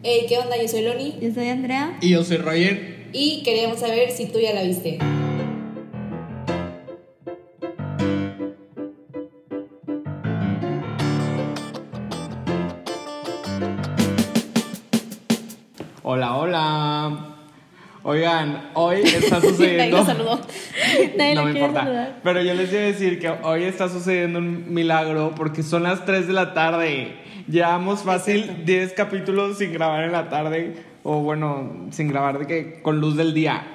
Hey, ¿qué onda? Yo soy Loni Yo soy Andrea. Y yo soy Roger. y queríamos saber si tú ya la viste. Hola, hola. Oigan, hoy está Nadie sucediendo. lo saludó. Nadie no me importa. saludar. Pero yo les iba a decir que hoy está sucediendo un milagro porque son las 3 de la tarde. Llevamos fácil 10 capítulos sin grabar en la tarde. O bueno, sin grabar de que con luz del día.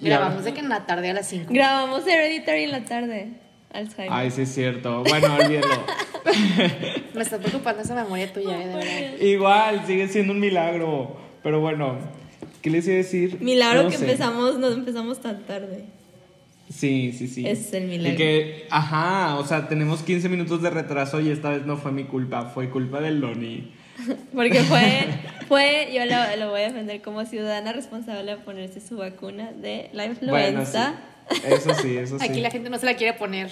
Grabamos de que en la tarde a las 5. Grabamos Hereditary en la tarde. Alzheimer. Ay, sí es cierto. Bueno, olvídalo. Me está preocupando esa memoria tuya, eh, de verdad. Igual, sigue siendo un milagro. Pero bueno, ¿qué les iba a decir? Milagro No que sé. empezamos, no empezamos tan tarde. Sí, sí, sí. Es el milagro. Y que, ajá, o sea, tenemos 15 minutos de retraso y esta vez no fue mi culpa, fue culpa del Loni. Porque fue, fue yo lo, lo voy a defender como ciudadana responsable de ponerse su vacuna de la influenza. sí. Eso sí, eso sí. Aquí la gente no se la quiere poner.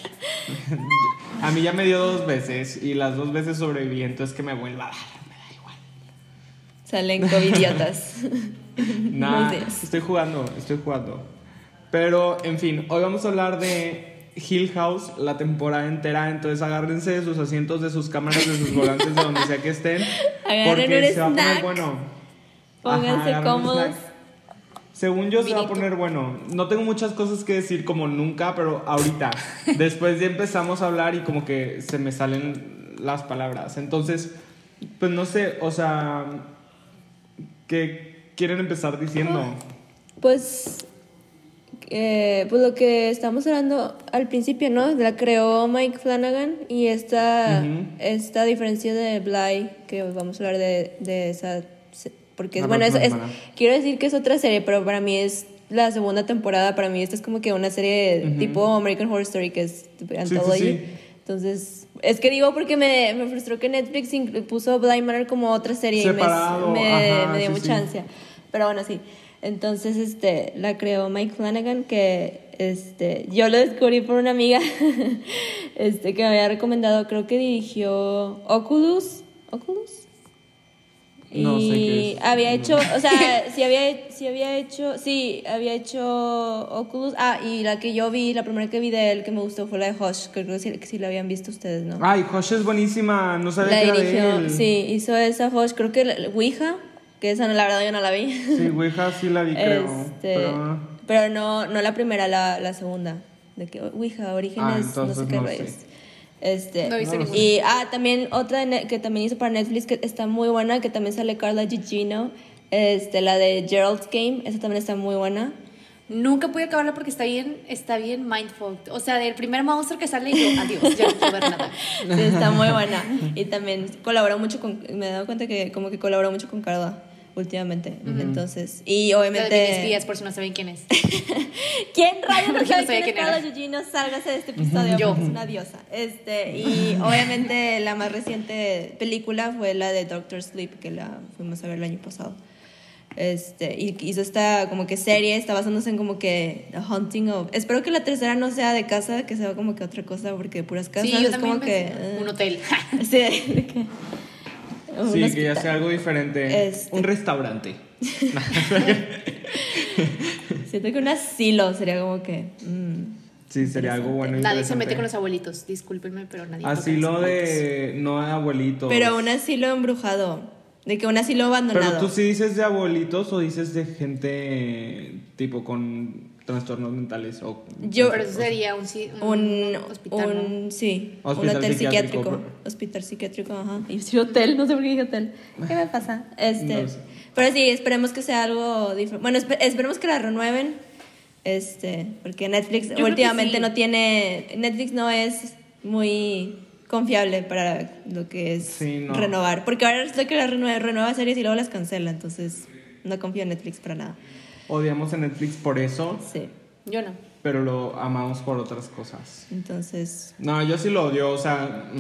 A mí ya me dio dos veces y las dos veces sobreviví, entonces que me vuelva a dar, me da igual. Salen covidiotas. Nah, estoy jugando, estoy jugando. Pero, en fin, hoy vamos a hablar de Hill House, la temporada entera. Entonces, agárrense de sus asientos, de sus cámaras, de sus volantes, de donde sea que estén. Agarren porque se va a poner bueno. Pónganse un cómodos. Según yo, se va a poner bueno. No tengo muchas cosas que decir como nunca, pero ahorita. Después ya empezamos a hablar y como que se me salen las palabras. Entonces, pues no sé, o sea, ¿qué quieren empezar diciendo? Pues, eh, pues lo que estamos hablando al principio, ¿no? La creó Mike Flanagan y esta, esta diferencia de Bly, que vamos a hablar de, de esa, porque es, La bueno, es, quiero decir que es otra serie, pero para mí es la segunda temporada, para mí esta es como que una serie tipo American Horror Story, que es sí, anthology. sí. Entonces, es que digo porque me, me frustró que Netflix puso Blind Manor como otra serie Separado, y me, me, ajá, me dio sí, mucha sí. ansia. Pero bueno, sí. Entonces, este, la creó Mike Flanagan, que este, yo lo descubrí por una amiga este, que me había recomendado, creo que dirigió Oculus. ¿Oculus? Y No sé qué es. había hecho, o sea, sí había, sí había hecho, sí, había hecho Oculus. Ah, y la que yo vi, la primera que vi de él que me gustó fue la de Hush, que creo que sí, que sí la habían visto ustedes, ¿no? Ay, Josh es buenísima, no sabía la que era de dirigió, él. sí, hizo esa Hush, creo que la, Ouija, que esa no, la verdad yo no la vi. Sí, Ouija sí la vi, creo. Este, Pero, pero no, no la primera, la, la segunda. De que Ouija, Orígenes, Ah, no sé qué no rayos. sé. Este, No lo ninguna. y ah, también otra que también hizo para Netflix que está muy buena, que también sale Carla Gugino, este, la de Gerald's Game, esa también está muy buena. Nunca pude acabarla porque está bien, está bien mindful. O sea, del primer monstruo que sale y yo, adiós, ya no quiero ver nada. Sí, está muy buena. Y también colaboró mucho con, me he dado cuenta que como que colaboró mucho con Carla últimamente. Entonces, y La de obviamente... Britney Spears, por si no saben quién es. ¿Quién rayos no sabe no sabía quién es quién Carla. Gugino? Sálgase de este episodio, Yo. es una diosa. Este, y obviamente la más reciente película fue la de Doctor Sleep, que la fuimos a ver el año pasado. Este, y hizo esta como que serie, está basándose en como que The Hunting of... Espero que la tercera no sea de casa, que sea como que otra cosa, porque puras casas Sí, yo es como que... pensé, eh, un hotel. Sí, que... sí, que ya sea algo diferente. Este. Un restaurante. Siento que un asilo sería como que... mm. Sí, sería algo bueno. Nadie se mete con los abuelitos, discúlpenme, pero nadie Asilo de. No de abuelitos. Pero un asilo embrujado, de que un asilo abandonado. Pero tú sí dices de abuelitos o dices de gente tipo con trastornos mentales o. Yo- Pero eso sería un, un, un, hospital, ¿no? un sí, Hospital un hotel psiquiátrico, hospital psiquiátrico, ajá. Y sí, hotel, no sé por qué dije hotel. ¿Qué me pasa? Este, No sé. pero sí, esperemos que sea algo diferente. Bueno, espe- esperemos que la renueven. Este, porque Netflix últimamente sí. no tiene Netflix no es muy confiable para lo que es Sí, no. renovar, porque ahora resulta que la renueva, renueva series y luego las cancela, entonces no confío en Netflix para nada. Odiamos a Netflix por eso, Sí. Yo no. pero lo amamos por otras cosas. Entonces, No, yo sí lo odio, o sea.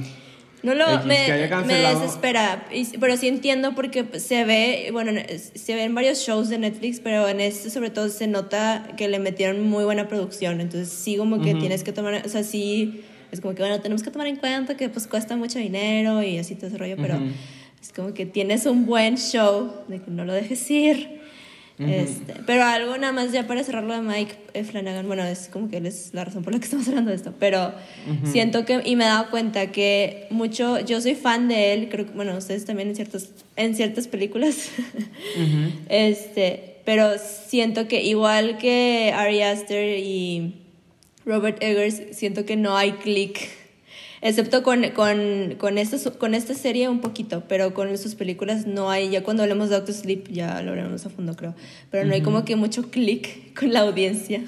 No lo, X, me, me desespera, pero sí entiendo porque se ve, bueno, se ven varios shows de Netflix, pero en este sobre todo se nota que le metieron muy buena producción, entonces sí como que tienes que tomar, o sea, sí, es como que bueno, tenemos que tomar en cuenta que pues cuesta mucho dinero y así todo ese rollo, pero. Es como que tienes un buen show, de que no lo dejes ir. Este, pero algo nada más ya para cerrarlo de Mike eh, Flanagan, bueno, es como que él es la razón por la que estamos hablando de esto, pero siento que, y me he dado cuenta que mucho, yo soy fan de él, creo que, bueno, ustedes también en, ciertos, en ciertas películas, este, pero siento que igual que Ari Aster y Robert Eggers, siento que no hay click Excepto con, con, con, esta, con esta serie un poquito, pero con sus películas no hay, ya cuando hablemos de Doctor Sleep ya lo haremos a fondo creo, pero no hay como que mucho click con la audiencia.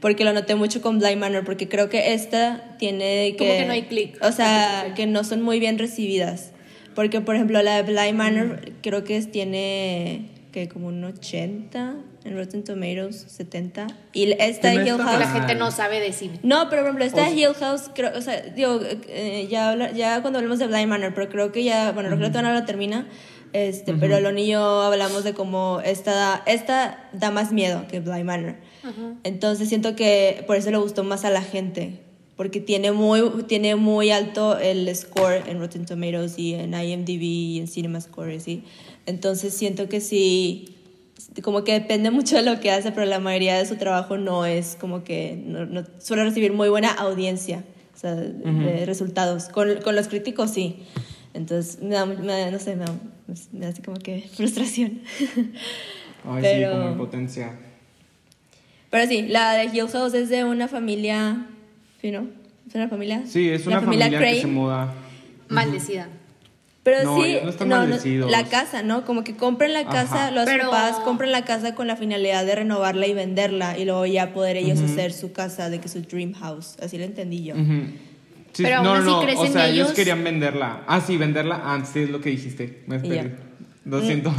Porque lo noté mucho con Blind Manor, porque creo que esta tiene que... Como que no hay click. O sea, que no son muy bien recibidas. Porque, por ejemplo, la de Blind Manor creo que tiene que como un 80 en Rotten Tomatoes, 70. Y esta de Hill House. La gente no sabe decir. No, pero por ejemplo, esta de Hill House, creo, o sea, digo, eh, ya, ya cuando hablamos de Blind Manor, pero creo que ya, bueno, creo que no lo termina. Este, Pero Lon y yo hablamos de cómo esta, esta da más miedo que Blind Manor. Entonces siento que por eso le gustó más a la gente. Porque tiene muy, tiene muy alto el score en Rotten Tomatoes y en IMDb y en Cinema Score, ¿sí? Entonces siento que sí como que depende mucho de lo que hace, pero la mayoría de su trabajo no es como que no, suele recibir muy buena audiencia, o sea, de resultados. Con, con, los críticos sí. Entonces, me da, no sé, me da, me hace como que frustración. Ay, pero, sí, como impotencia. Pero sí, la de Hill House es de una familia, ¿no? ¿Es una familia? Sí, es una familia, que se muda. Maldecida. Pero sí, no, no, la casa, ¿no? Como que compren la casa, los papás compren la casa con la finalidad de renovarla y venderla y luego ya poder ellos hacer su casa, de que su dream house. Así lo entendí yo. pero no, no, o sea, ellos... querían venderla. Ah, sí, venderla antes, es lo que dijiste. Me lo siento.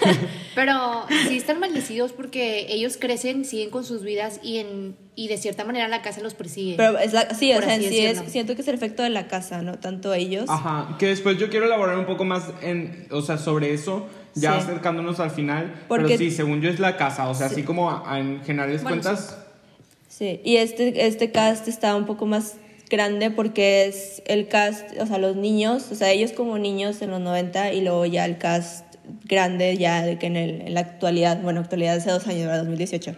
Pero sí están maldecidos porque ellos crecen, siguen con sus vidas y en y de cierta manera la casa los persigue. Pero es la, sí, o sea, sí es, siento que es el efecto de la casa, ¿no? Tanto ellos. Ajá, que después yo quiero elaborar un poco más en, o sea, sobre eso, ya acercándonos al final. Porque, pero sí, según yo es la casa, o sea, así como en generales cuentas. Sí. y este, este cast está un poco más grande porque es el cast, o sea, los niños, o sea, ellos como niños en los 90 y luego ya el cast grande ya de que en, el, en la actualidad, bueno, actualidad hace dos años, ¿verdad? 2018.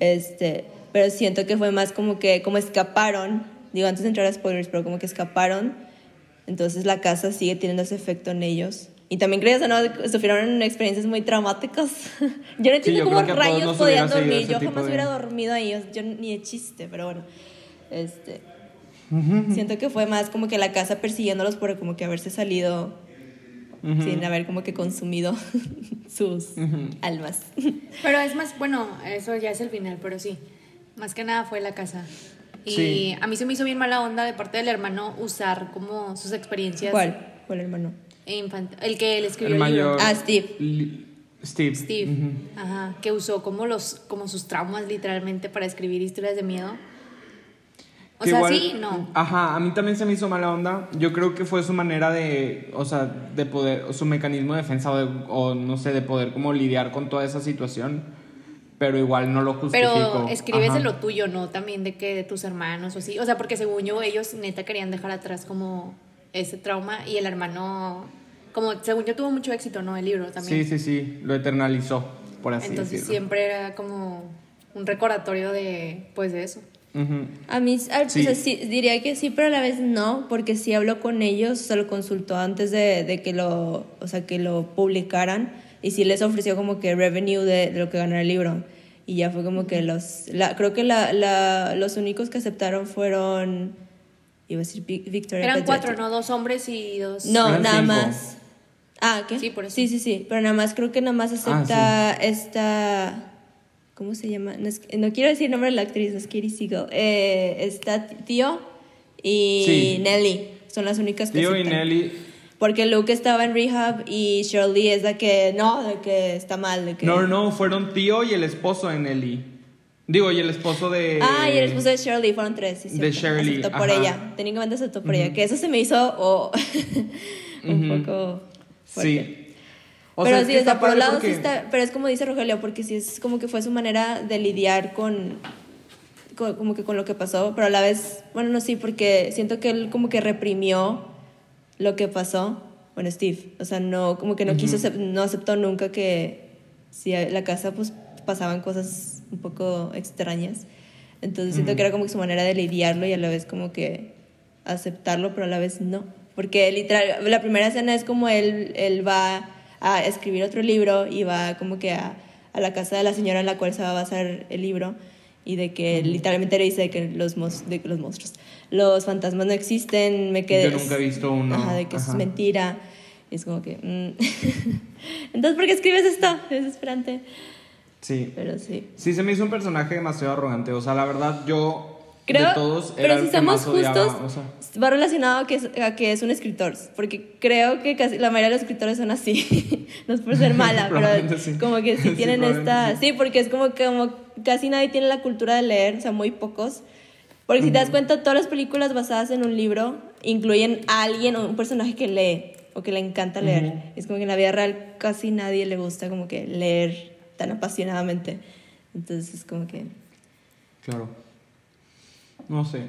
este, pero siento que fue más como que, como escaparon, digo antes de entrar a spoilers, pero como que escaparon, entonces la casa sigue teniendo ese efecto en ellos. Y también crees o no, sufrieron experiencias muy traumáticas. yo no entiendo cómo rayos podían dormir. Yo jamás hubiera dormido ahí, yo ni de chiste, pero bueno. Este, Siento que fue más como que la casa persiguiéndolos por como que haberse salido sin haber como que consumido sus almas. Pero es más, bueno, eso ya es el final, pero sí, más que nada fue la casa. Y a mí se me hizo bien mala onda de parte del hermano usar como sus experiencias. ¿Cuál? ¿Cuál hermano? el que le escribió el, mayor, Ah, Steve. Steve. Steve. Ajá, que usó como los como sus traumas literalmente para escribir historias de miedo. O sea, sí, no. Ajá, a mí también se me hizo mala onda. Yo creo que fue su manera de, o sea, de poder, su mecanismo de defensa o, no sé, de poder como lidiar con toda esa situación. Pero igual no lo justifico. Pero escribes de lo tuyo, ¿no? También de que de tus hermanos o así. O sea, porque según yo, ellos neta querían dejar atrás como ese trauma y el hermano, como según yo, tuvo mucho éxito, ¿no? El libro también. Sí, sí, sí, lo eternalizó, por así Entonces siempre era como un recordatorio de, pues, de eso. A mí, diría que sí, pero a la vez no, porque sí habló con ellos, se lo consultó antes de, de, que, lo, o sea, que lo publicaran y sí les ofreció como que revenue de, de lo que ganó el libro. Y ya fue como que los, la, creo que la, la, los únicos que aceptaron fueron, iba a decir Victoria. Eran cuatro, ¿no? Dos hombres y dos... No, nada más. Ah, ¿qué? Sí, por eso. Sí, sí, sí, pero nada más creo que nada más ah, acepta esta ¿Cómo se llama? No, quiero decir el nombre de la actriz, no es Katie Siegel. Eh, está Tío y Nelly. Son las únicas que Tío y Nelly. Porque Luke estaba en rehab y Shirley es de que no, de que está mal. De que... No, no, fueron Tío y el esposo de Nelly. Digo, y el esposo de. Ah, y el esposo de Shirley, fueron tres. Sí, de Shirley. Aceptó por ella. Técnicamente aceptó por ella. Que eso se me hizo oh, un poco. Fuerte. Sí pero sí, por un lado sí está, pero es como dice Rogelio, porque sí es como que fue su manera de lidiar con, como que con lo que pasó, pero a la vez, bueno, no sí, porque siento que él como que reprimió lo que pasó bueno, Steve, o sea, no, como que no quiso, acep- no aceptó nunca que si la casa pues pasaban cosas un poco extrañas. Entonces siento que era como que su manera de lidiarlo y a la vez como que aceptarlo, pero a la vez no. Porque literal, la primera escena es como él, él va a escribir otro libro y va como que a, a la casa de la señora en la cual se va a basar el libro y de que literalmente le dice que los, de que los monstruos, los fantasmas no existen, me quedé... Yo nunca he visto uno. Ajá, de que eso Ajá. es mentira. Y es como que... mm. Entonces, ¿por qué escribes esto? Es desesperante. Sí. Pero sí. Sí, se me hizo un personaje demasiado arrogante. O sea, la verdad, yo Creo, de todos pero si somos más odiaba. justos, o sea. va relacionado a que, es, a que es un escritor. Porque creo que casi la mayoría de los escritores son así. no es por ser mala, pero sí. como que sí Sí, tienen esta. probablemente Sí, porque es como que como casi nadie tiene la cultura de leer, o sea, muy pocos. Porque si te das cuenta, todas las películas basadas en un libro incluyen a alguien o un personaje que lee o que le encanta leer. Ujú. Es como que en la vida real casi nadie le gusta como que leer tan apasionadamente. Entonces es como que... Claro. No sé.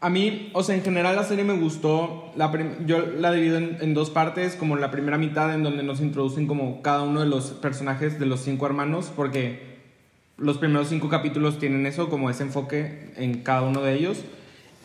A mí, o sea, en general la serie me gustó. La yo la divido en, en dos partes, como la primera mitad en donde nos introducen como cada uno de los personajes de los cinco hermanos, porque los primeros cinco capítulos tienen eso, como ese enfoque en cada uno de ellos.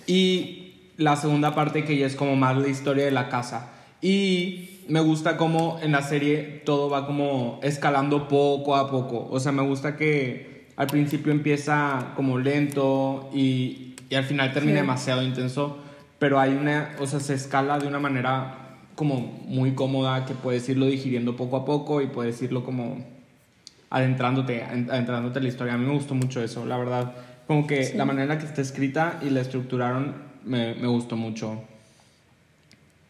Y la segunda parte que ya es como más la historia de la casa. Y me gusta como en la serie todo va como escalando poco a poco. O sea, me gusta que al principio empieza como lento y, y al final termina Sí. demasiado intenso. Pero hay una, o sea, se escala de una manera como muy cómoda que puedes irlo digiriendo poco a poco y puedes irlo como adentrándote, adentrándote en la historia. A mí me gustó mucho eso, la verdad. Como que Sí. la manera en la que está escrita y la estructuraron me, me gustó mucho.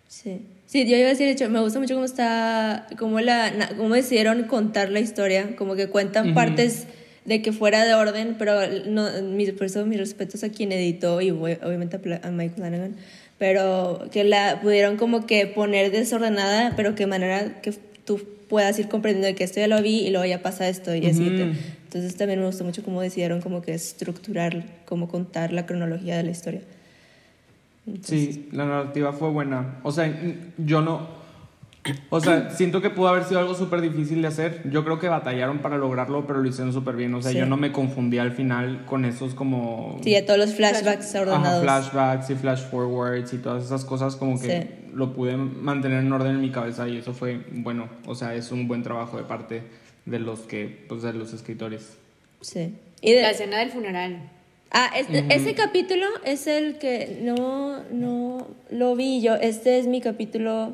Sí. Sí, yo iba a decir, de hecho, me gusta mucho cómo está, cómo, la, cómo decidieron contar la historia, como que cuentan Ujú. partes de que fuera de orden, pero no, mis, por eso mis respetos a quien editó y obviamente a, Mike Flanagan, pero que la pudieron como que poner desordenada, pero que manera que tú puedas ir comprendiendo de que esto ya lo vi y luego ya pasa esto y así. Ujú. Entonces también me gustó mucho cómo decidieron como que estructurar, cómo contar la cronología de la historia. Sí, la narrativa fue buena. O sea, yo no... O sea, siento que pudo haber sido algo súper difícil de hacer. Yo creo que batallaron para lograrlo, pero lo hicieron súper bien. O sea, Sí. yo no me confundí al final con esos como... Sí, a todos los flashbacks Ajá, ordenados. flashbacks y flash forwards y todas esas cosas como que Sí. lo pude mantener en orden en mi cabeza y eso fue bueno, o sea, es un buen trabajo de parte de los que pues de los escritores. Sí. Y de- La escena del funeral. ah, este- ese capítulo es el que no, no lo vi yo. Este es mi capítulo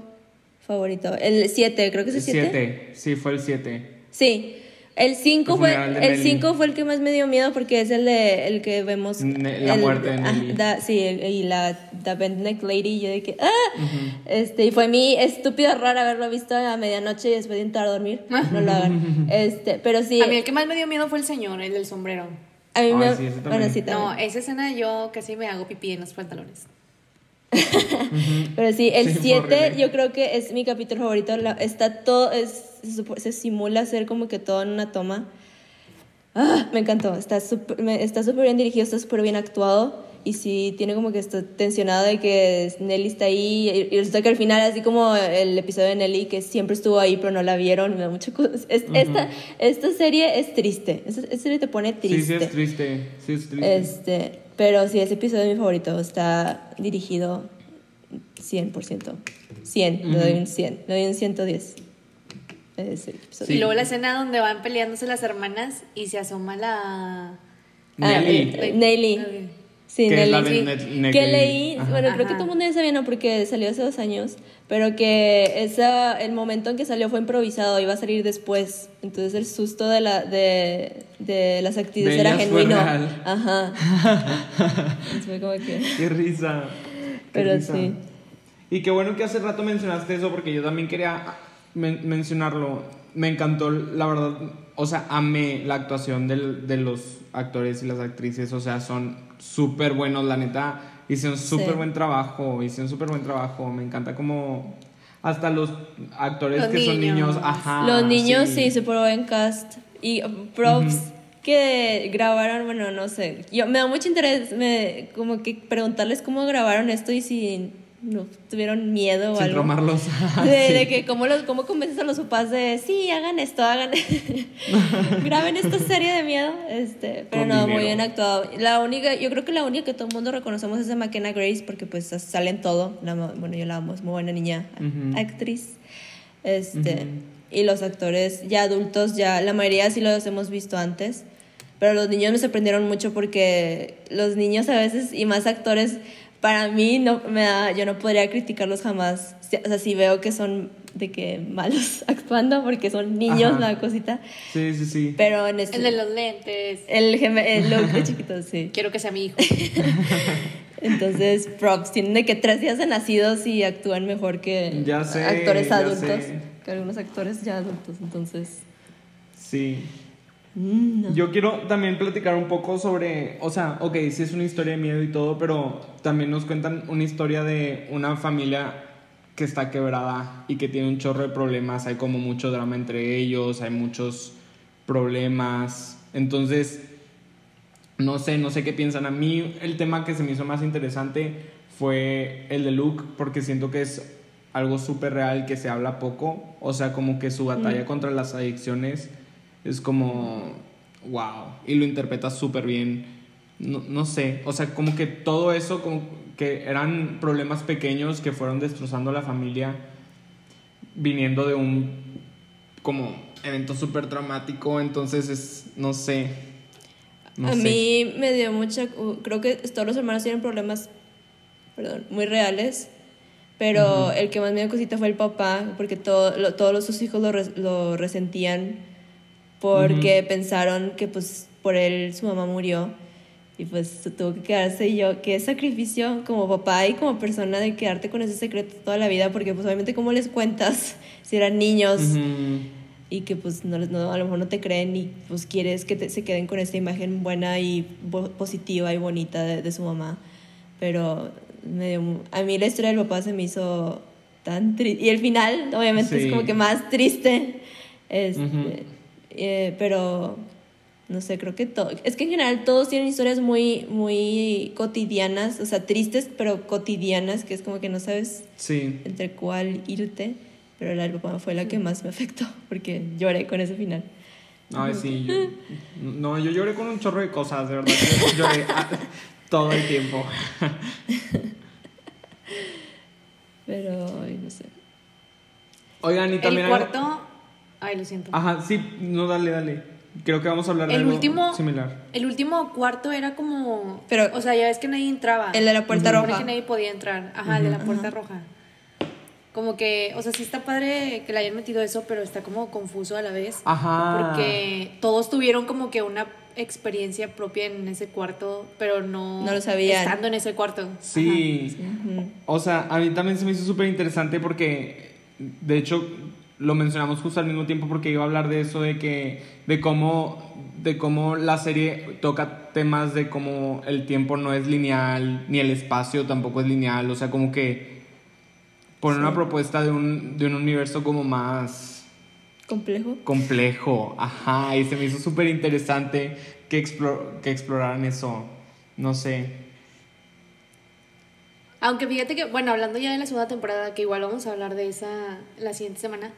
favorito. El 7, creo que es el 7. Siete, sí, fue el 7. Sí. El 5 El fue, el. 5 fue el que más me dio miedo porque es el de el que vemos Ne- la el- muerte de ah, da- sí, el- y la The Bent Neck Lady yo de que ah, este y fue mi estúpido error haberlo visto a medianoche y después de entrar a dormir. No lo hagan. Este, pero sí A mí el que más me dio miedo fue el señor, el del sombrero. a mí Ay, me sí, ese bueno, también. sí, No, esa escena yo casi me hago pipí en los pantalones. Pero sí, el Sí, fue 7 horrible. yo creo que es mi capítulo favorito. La- está todo, es, se, simula ser como que todo en una toma. Ah, me encantó, está súper está súper bien dirigido, está súper bien actuado. Y sí, tiene como que está tensionado de que Nelly está ahí. Y, y resulta que al final, así como el episodio de Nelly, que siempre estuvo ahí, pero no la vieron, me da mucho cu- es- esta, esta serie es triste. Esta, esta serie te pone triste. Sí, sí es triste, sí es triste. Este, pero sí, ese episodio es mi favorito. Está dirigido 100%. 100, le doy un 100, le doy un 110. Ese episodio. Y luego la escena donde van peleándose las hermanas y se asoma la... Nelly. Ah, eh, Nelly. Sí, Nelly. la de sí. Net- que leí, Ajá. bueno, creo que Ajá. todo el mundo ya sabía, ¿no? Porque salió hace dos años, pero que esa, el momento en que salió fue improvisado, iba a salir después. Entonces el susto de, la, de, de las actrices De era genuino. real. Ajá. Fue como que... Qué risa. qué Pero risa. sí. Y qué bueno que hace rato mencionaste eso porque yo también quería men- mencionarlo. Me encantó, la verdad, o sea, amé la actuación del- de los actores y las actrices, o sea, son súper buenos, la neta, hicieron súper Sí. buen trabajo, hicieron súper buen trabajo, me encanta como hasta los actores Los que son niños. ajá. Los niños sí, súper buen cast. Y props que grabaron, bueno, no sé. Yo me da mucho interés me, como que preguntarles cómo grabaron esto y si no tuvieron miedo o Sin algo. traumarlos. De, Sí. de que cómo, los, cómo convences a los papás de, sí, hagan esto, hagan, graben esta serie de miedo. Este, pero Con no, muy dinero. bien actuado. La única, yo creo que la única que todo el mundo reconocemos es a McKenna Grace porque pues sale en todo. La bueno, yo la amo, es muy buena niña, Ujú. actriz. Este, Ujú. Y los actores ya adultos, ya la mayoría sí los hemos visto antes. Pero los niños me sorprendieron mucho porque los niños a veces, y más actores, para mí no me da, yo no podría criticarlos jamás. O sea, si veo que son de que malos actuando porque son niños, la cosita. Sí, sí, sí. Pero en este, El de los lentes. el, el look de chiquitos, sí. Quiero que sea mi hijo. Entonces, props, tienen de que tres días de nacidos y actúan mejor que Ya sé, actores ya adultos. sé. Que algunos actores ya adultos, entonces. Sí. Mm, no. Yo quiero también platicar un poco sobre, o sea, ok, sí es una historia de miedo y todo, pero también nos cuentan una historia de una familia que está quebrada y que tiene un chorro de problemas, hay como mucho drama entre ellos, hay muchos problemas, entonces, no sé, no sé qué piensan. A mí el tema que se me hizo más interesante fue el de Luke, porque siento que es algo súper real que se habla poco, o sea, como que su batalla contra las adicciones es como, wow, y lo interpreta súper bien. No, no sé, o sea, como que todo eso, como que eran problemas pequeños que fueron destrozando la familia, viniendo de un, como, evento súper traumático, entonces es, no sé. no a sé. mí me dio mucha. uh, Creo que todos los hermanos tienen problemas, perdón, muy reales. Pero el que más me dio cosita fue el papá, porque todo, lo- todos sus hijos lo, res- lo resentían porque pensaron que pues por él su mamá murió y pues se tuvo que quedarse y yo, qué sacrificio como papá y como persona de quedarte con ese secreto toda la vida, porque pues obviamente cómo les cuentas si eran niños Ujú. y que pues no, no, a lo mejor no te creen y pues quieres que te- se queden con esta imagen buena y positiva y bonita de, de su mamá. Pero me dio mu- a mí la historia del papá se me hizo tan triste. Y el final, obviamente, Sí. es como que más triste. Este, Ujú. Eh, pero no sé, creo que todo. Es que en general todos tienen historias muy, muy cotidianas, o sea, tristes, pero cotidianas, que es como que no sabes Sí. entre cuál irte, pero la del papá fue la que más me afectó, porque lloré con ese final. Ay, sí. Yo, no, yo lloré con un chorro de cosas, de verdad. Yo lloré todo el tiempo. Pero, ay, no sé. Oigan, y también. El cuarto. Ay, lo siento. Ajá, sí, no, dale, dale. Creo que vamos a hablar de El algo último. similar. El último cuarto era como. Pero- o sea, ya ves que nadie entraba. El de la puerta Se supone roja. que nadie podía entrar. Ajá, el de la puerta roja. Como que, o sea, sí está padre que le hayan metido eso, pero está como confuso a la vez. Ajá. Porque todos tuvieron como que una experiencia propia en ese cuarto, pero no. No lo sabían. Estando en ese cuarto. Sí. Ujú. O sea, a mí también se me hizo súper interesante porque, de hecho, lo mencionamos justo al mismo tiempo porque iba a hablar de eso, de que, de cómo, de cómo la serie toca temas de cómo el tiempo no es lineal, ni el espacio tampoco es lineal, o sea, como que pone una propuesta de un, de un universo como más Complejo. complejo, ajá, y se me hizo súper interesante que, explo- que exploraran eso, no sé. Aunque fíjate que, bueno, hablando ya de la segunda temporada, que igual vamos a hablar de esa la siguiente semana,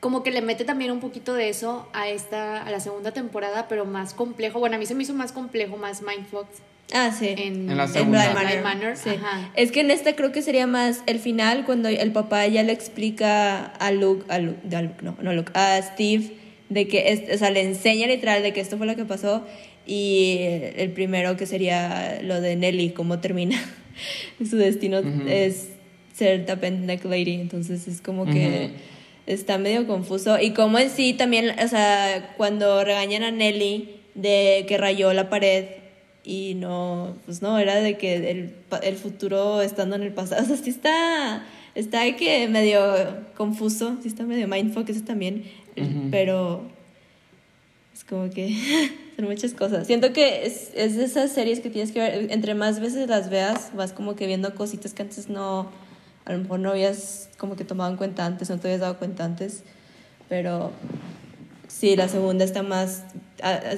como que le mete también un poquito de eso a esta, a la segunda temporada, pero más complejo. Bueno, a mí se me hizo más complejo, más mindfuck Ah, sí. en, En la En segunda. Bly Manor. Manor, Sí. ajá. Es que en esta creo que sería más el final cuando el papá ya le explica a Luke, a Luke, de a Luke, no, no a Luke, a Steve de que, es, o sea, le enseña literal de que esto fue lo que pasó y el primero que sería lo de Nelly, cómo termina su destino es ser The Neck Lady, entonces es como que está medio confuso y como en sí también, o sea, cuando regañan a Nelly de que rayó la pared y no, pues no, era de que el, el futuro estando en el pasado, o sea, sí está, está que medio confuso, sí está medio mindfuck ese también, Ujú. pero es como que son muchas cosas. Siento que es, es de esas series que tienes que ver, entre más veces las veas, vas como que viendo cositas que antes no, a lo mejor no habías como que tomado en cuenta antes, no te habías dado cuenta antes, pero sí, la segunda está más,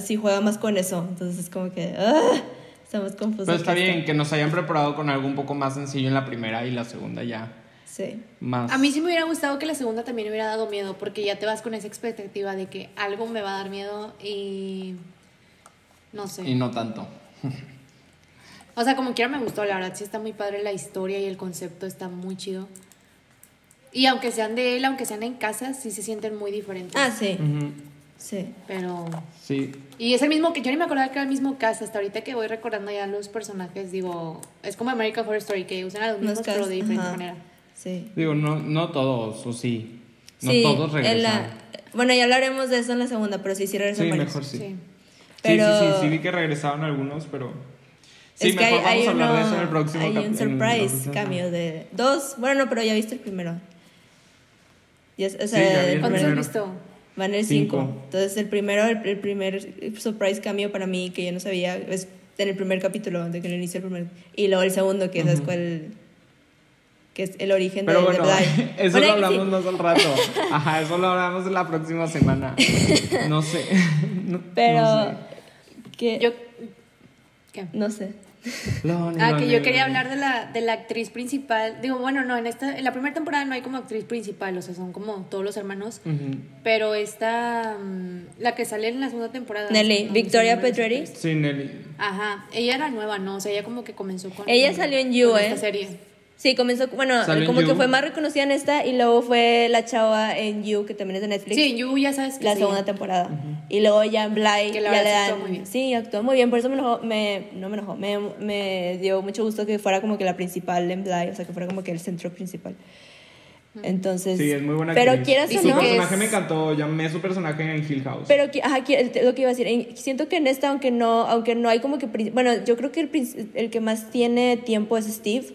sí juega más con eso, entonces es como que, ah, Estamos confusos. Pero está que bien que nos hayan preparado con algo un poco más sencillo en la primera y la segunda ya Sí. más. A mí sí me hubiera gustado que la segunda también hubiera dado miedo, porque ya te vas con esa expectativa de que algo me va a dar miedo y. No sé. Y no tanto. O sea, como quiera me gustó, la verdad sí está muy padre la historia y el concepto está muy chido. Y aunque sean de él, aunque sean en casa, sí se sienten muy diferentes. Ah, sí. Ujú. Sí. Pero. Sí. Y es el mismo que yo ni me acordaba que era el mismo cast. Hasta ahorita que voy recordando ya los personajes, digo, es como American Horror Story, que usan a los Los mismos, pero de diferente ajá. manera. Sí. Digo, no, no todos, o sí. No sí, todos regresan. la- bueno, ya hablaremos de eso en la segunda, pero sí, sí regresan Sí, varios. mejor sí. Sí. Sí, Pero- sí, sí, sí, vi que regresaron algunos, pero... Sí, es que hay, mejor hay vamos a hablar uno- de eso en el próximo hay un surprise cambio de dos. Bueno, no, pero ya viste el primero. Ya, o sea, Sí, ya vi el el ¿Cuántos has primero. visto? Van el Cinco. 5. Entonces, el primero, el, el primer surprise cambio para mí que yo no sabía es en el primer capítulo, de que el inicio del primer. Y luego el segundo, que es cuál. que es el origen Pero de, bueno, de eso Bueno, lo hablamos sí. más al rato. Ajá, eso lo hablamos en la próxima semana. No sé. No- Pero. no sé. Que, Yo. ¿Qué? no sé. Lonely, Ah, que yo quería hablar de la, de la actriz principal. Digo, bueno, no, en esta, en la primera temporada no hay como actriz principal, o sea, son como todos los hermanos. Pero esta, mm, la que sale en la segunda temporada. Nelly, no Victoria actriz. Sí, Nelly. Ajá, ella era nueva, ¿no? O sea, ella como que comenzó con. Ella salió en You, con ¿eh? Esta serie. Sí, comenzó, bueno, como que You. fue más reconocida en esta y luego fue la chava en You, que también es de Netflix. Sí, You ya sabes que la sí. segunda temporada. Y luego ya en Bly Que la ya verdad le sí dan. actuó muy bien. Sí, actuó muy bien. Por eso me enojó, me, no me enojó, me, me dio mucho gusto que fuera como que la principal en Bly, o sea, que fuera como que el centro principal. Entonces. Sí, es muy buena Pero actriz. quieras Y o su no. personaje es- me encantó. Llamé su personaje en Hill House. Pero ajá, lo que iba a decir, en- siento que en esta, aunque no, aunque no hay como que, pri- bueno, yo creo que el, prin- el que más tiene tiempo es Steve,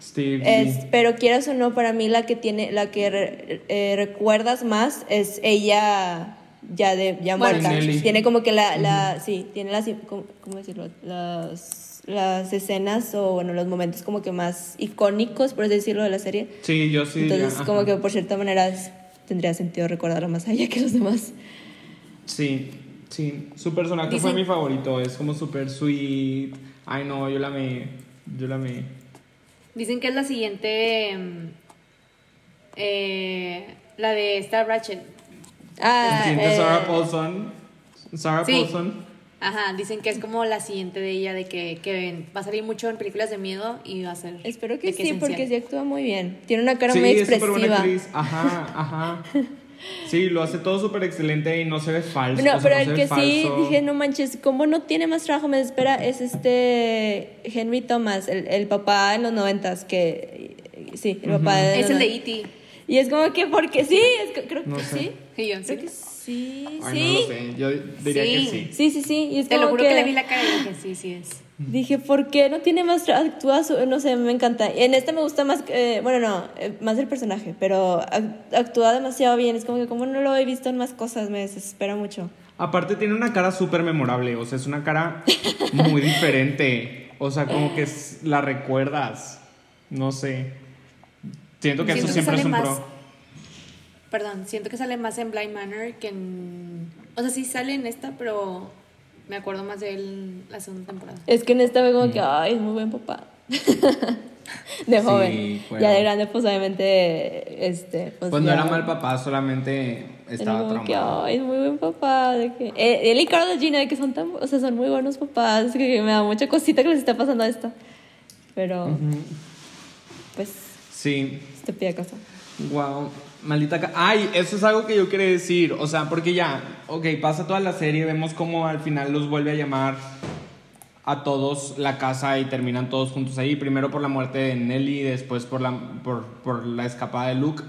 Steve. Es, pero quieras o no, para mí la que tiene, la que re- eh, recuerdas más es ella ya de ya Bueno, muerta. Nelly. Tiene como que la, la sí, tiene las ¿cómo, cómo decirlo? Las las escenas o bueno, los momentos como que más icónicos, por así decirlo, de la serie. Sí, yo sí. Entonces, diría, como ajá. que por cierta manera tendría sentido recordarla más a ella que los demás. Sí, sí. Su personaje fue mi favorito. Es como súper sweet. Ay, no, yo la amé. Yo la amé. Dicen que es la siguiente. mm, eh, la de Star Ratchet. Ah, El siguiente eh, Sarah Paulson. Sarah Sí. Paulson. Ajá, dicen que es como la siguiente de ella, de que, que va a salir mucho en películas de miedo y va a ser. Espero que sí, esencial. porque sí actúa muy bien. Tiene una cara sí, muy es súper buena expresiva. actriz. Ajá, ajá. Sí, lo hace todo súper excelente y no se ve falso. No, o sea, pero no el que sí dije, no manches, ¿cómo no tiene más trabajo? Me espera, es este Henry Thomas, el, el papá en los noventas, que sí, el papá de Es el de no- E.T. Y es como que, porque sí, es que- creo No que sé. sí. Yo, Creo sí. que sí, Ay, no sí. lo sé. Yo diría Sí. que sí. Sí, sí, sí. Y es Te lo como juro que... le vi la cara y dije, sí, sí es. Dije, ¿por qué no tiene más actúa su- no sé, me encanta. En este me gusta más, eh, bueno, no, eh, más el personaje, pero ac- actúa demasiado bien. Es como que como no lo he visto en más cosas, me desespera mucho. Aparte tiene una cara súper memorable, o sea, es una cara muy diferente. O sea, como que es- la recuerdas. No sé. Siento que Siento eso que siempre es sale un más- pro. Perdón, siento que sale más en Blind Manor que en. O sea, sí sale en esta, pero me acuerdo más de él la segunda temporada. Es que en esta veo Mm. como que, ay, es muy buen papá. de joven. bueno. Ya de grande, pues obviamente, este. Pues, Pues no ya- era mal papá, solamente estaba como que, traumado. ay, es muy buen papá. De que, eh, él y Carlos Gina, de que son tan, o sea, son muy buenos papás. Que me da mucha cosita que les está pasando a esto. Pero, Ujú. pues, Sí, te pide cosa. Wow, maldita ca- Ay, eso es algo que yo quería decir. O sea, porque ya, ok, pasa toda la serie, vemos cómo al final los vuelve a llamar a todos la casa y terminan todos juntos ahí. Primero por la muerte de Nelly, después por la, por, por la escapada de Luke.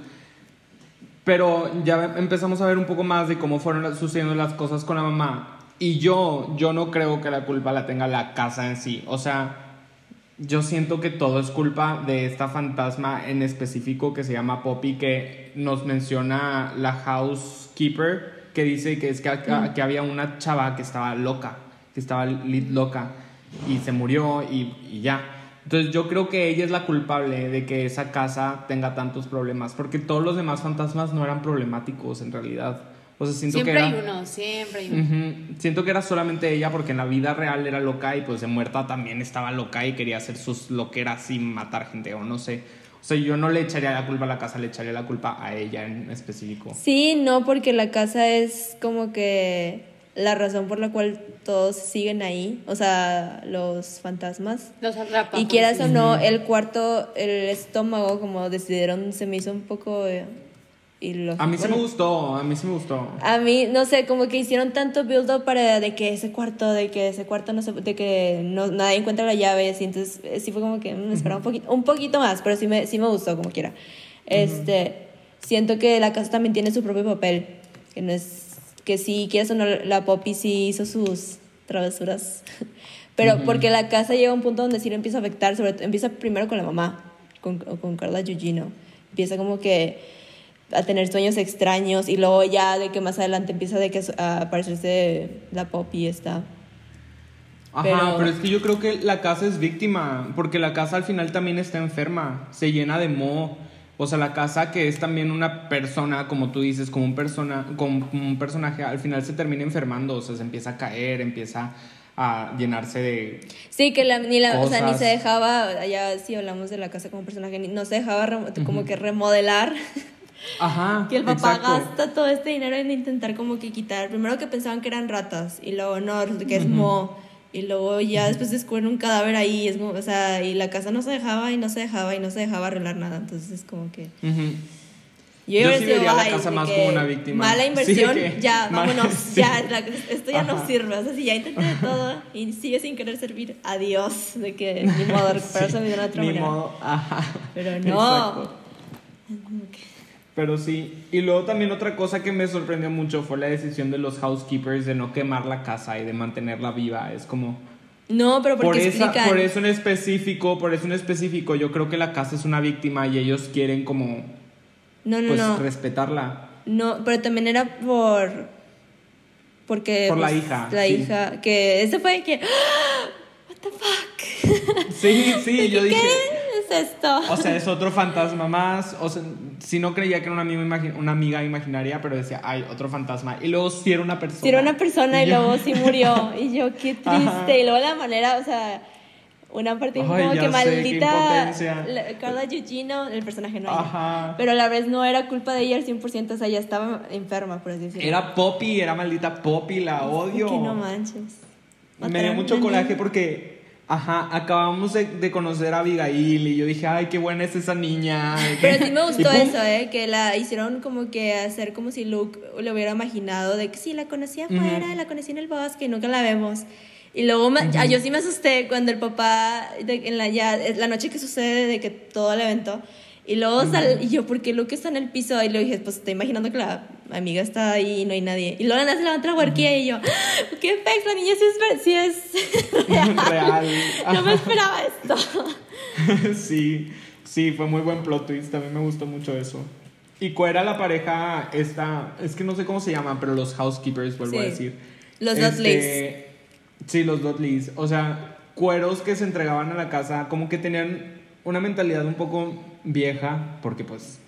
Pero ya empezamos a ver un poco más de cómo fueron sucediendo las cosas con la mamá. Y yo, yo no creo que la culpa la tenga la casa en sí. O sea, yo siento que todo es culpa de esta fantasma en específico que se llama Poppy, que nos menciona la housekeeper, que dice que es que, que había una chava que estaba loca, que estaba lit loca, y se murió y, y ya. Entonces yo creo que ella es la culpable de que esa casa tenga tantos problemas, porque todos los demás fantasmas no eran problemáticos en realidad. O sea, siento Siempre que era... hay uno, siempre hay uno. Ujú. Siento que era solamente ella porque en la vida real era loca y pues de muerta también estaba loca y quería hacer sus loqueras sin matar gente o no sé. O sea, yo no le echaría la culpa a la casa, le echaría la culpa a ella en específico. Sí, no, porque la casa es como que la razón por la cual todos siguen ahí, o sea, los fantasmas. Los atrapa. Y pues, quieras sí. o no, el cuarto, el estómago, como decidieron, se me hizo un poco eh, ilógico. A mí sí me gustó, a mí sí me gustó. A mí, no sé, como que hicieron tanto build up para de que ese cuarto, de que ese cuarto no se, de que no, nadie encuentra la llave, y así, entonces eh, sí fue como que me esperaba un poquito, un poquito más, pero sí me, sí me gustó como quiera. Este, siento que la casa también tiene su propio papel, que no es, que sí, quieras o no, la Poppy sí hizo sus travesuras, pero porque la casa llega a un punto donde sí lo empieza a afectar, sobre empieza primero con la mamá, con, con Carla Gugino, empieza como que a tener sueños extraños y luego ya de que más adelante empieza de que a aparecerse la Poppy esta. Ajá, Pero- pero... es que yo creo que la casa es víctima, porque la casa al final también está enferma, se llena de moho. O sea, la casa que es también una persona, como tú dices, como un, persona, como un personaje, al final se termina enfermando, o sea, se empieza a caer, empieza a llenarse de... Sí, que la, ni, la, o sea, ni Cosas. se dejaba, ya si hablamos de la casa como personaje, no se dejaba como que remodelar. Ajá. que el papá exacto. gasta todo este dinero en intentar como que quitar. Primero que pensaban que eran ratas y luego no, que es moho. Y luego ya después descubren un cadáver ahí, es como, o sea, y la casa no se dejaba y no se dejaba y no se dejaba arreglar nada. Entonces es como que... Ujú. Yo, Yo hubiera sí vería la "Ay, casa más como una víctima". Mala Sí, inversión, que- ya, mal- vámonos, sí. ya, la- esto ya no Ajá. sirve. O sea, si ya intenté de todo y sigue sin querer servir, adiós, de que ni modo, recuperarse de una otra manera. modo, ajá. Pero no. Exacto. Pero sí. Y luego también otra cosa que me sorprendió mucho fue la decisión de los housekeepers de no quemar la casa y de mantenerla viva. Es como... No, pero Por, porque esa, explican. por eso en específico, por eso en específico, yo creo que la casa es una víctima y ellos quieren como, no, no, pues, no. respetarla. No, pero también era por. Porque. Por la pues, hija, La sí. hija. Que ese fue que. ¡Ah! ¿What the fuck? Sí, sí, yo ¿Qué dije... es esto? O sea, es otro fantasma más. O sea, si no creía que era una amiga, imagi- una amiga imaginaria, pero decía, ay, otro fantasma. Y luego sí era una persona. Si era una persona y, yo- luego sí murió. Y yo, qué triste. Ajá. Y luego la manera, o sea, una parte Ay, como que sé, maldita. la- Carla Gugino, el personaje no ella. Ajá. Pero a la vez no era culpa de ella al 100%, o sea, ya estaba enferma, por así decirlo. Era Poppy, era maldita Poppy, la odio. Que no manches. Me dio mucho coraje porque, ajá, acabamos de, de conocer a Abigail y yo dije, ay, qué buena es esa niña. Pero sí me gustó eso, ¿eh? Que la hicieron como que hacer como si Luke lo hubiera imaginado de que sí, la conocí afuera, la conocí en el bosque y nunca la vemos. Y luego me- yo sí me asusté cuando el papá, de- en la, ya, la noche que sucede de que todo el evento, y luego sal- y yo, porque Luke está en el piso? Y le dije, pues estoy imaginando que la amiga está ahí y no hay nadie. Y luego la levanta la huarquilla y yo, ¡Ah! ¿qué pex? La niña sí es, sí es real. Real. no me esperaba esto. sí, sí, fue muy buen plot twist. También me gustó mucho eso. ¿Y cuál era la pareja esta? Es que no sé cómo se llaman, pero los housekeepers, vuelvo a decir. Los Este, Dudleys. Sí, los Dudleys. O sea, cueros que se entregaban a la casa, como que tenían una mentalidad un poco vieja, porque pues